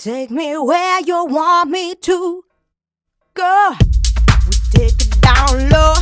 Take me where you want me to. go. we take it down low.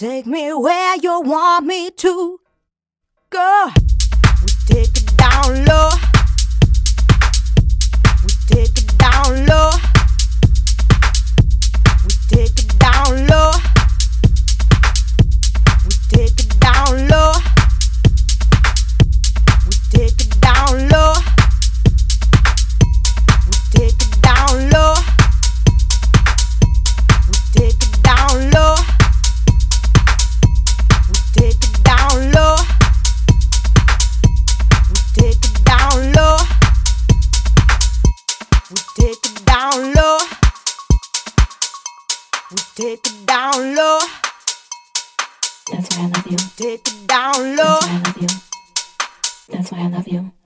Take me where you want me to go. We take it down low. We take it down low. Take it down low. That's why I love you. That's why I love you.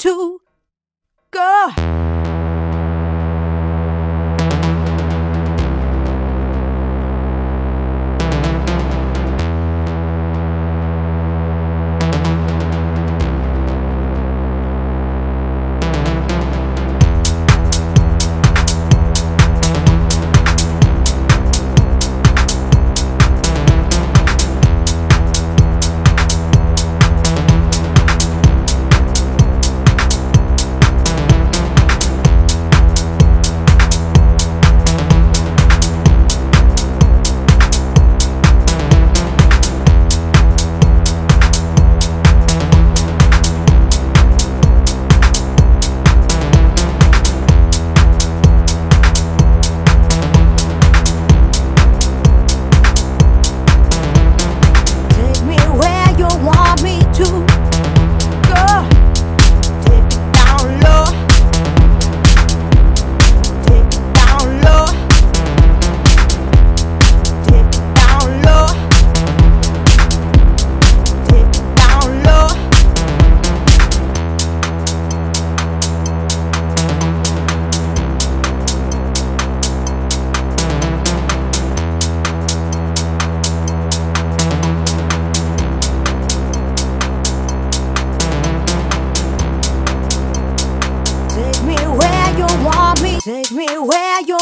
to go!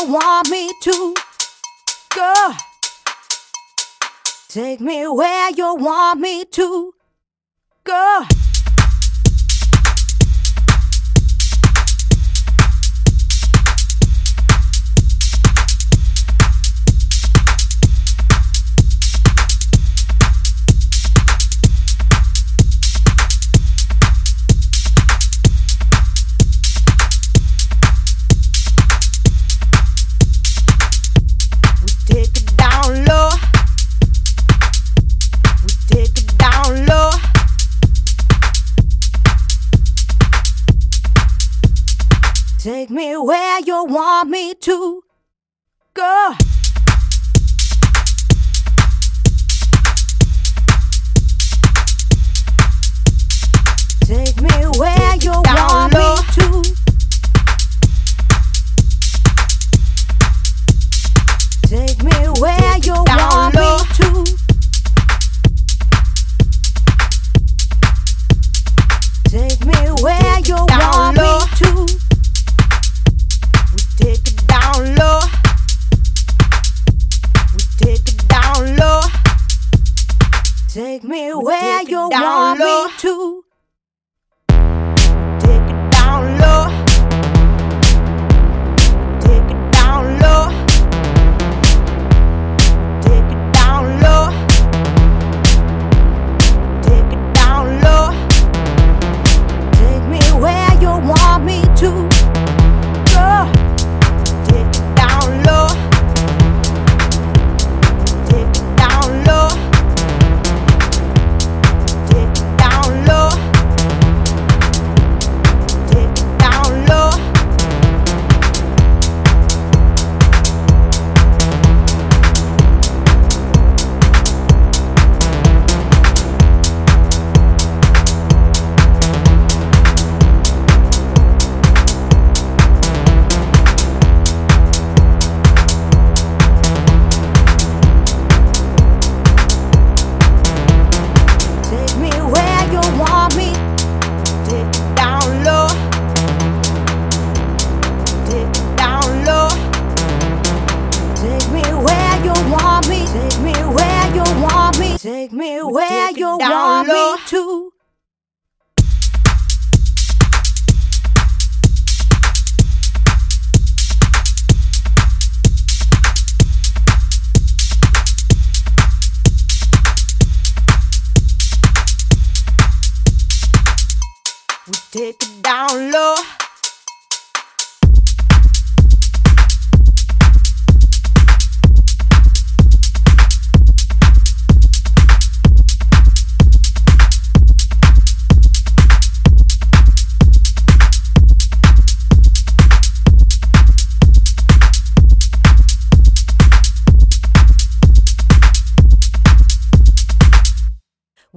want me to go. Take me where you want me to go. me where you want me to go.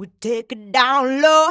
We take it down low.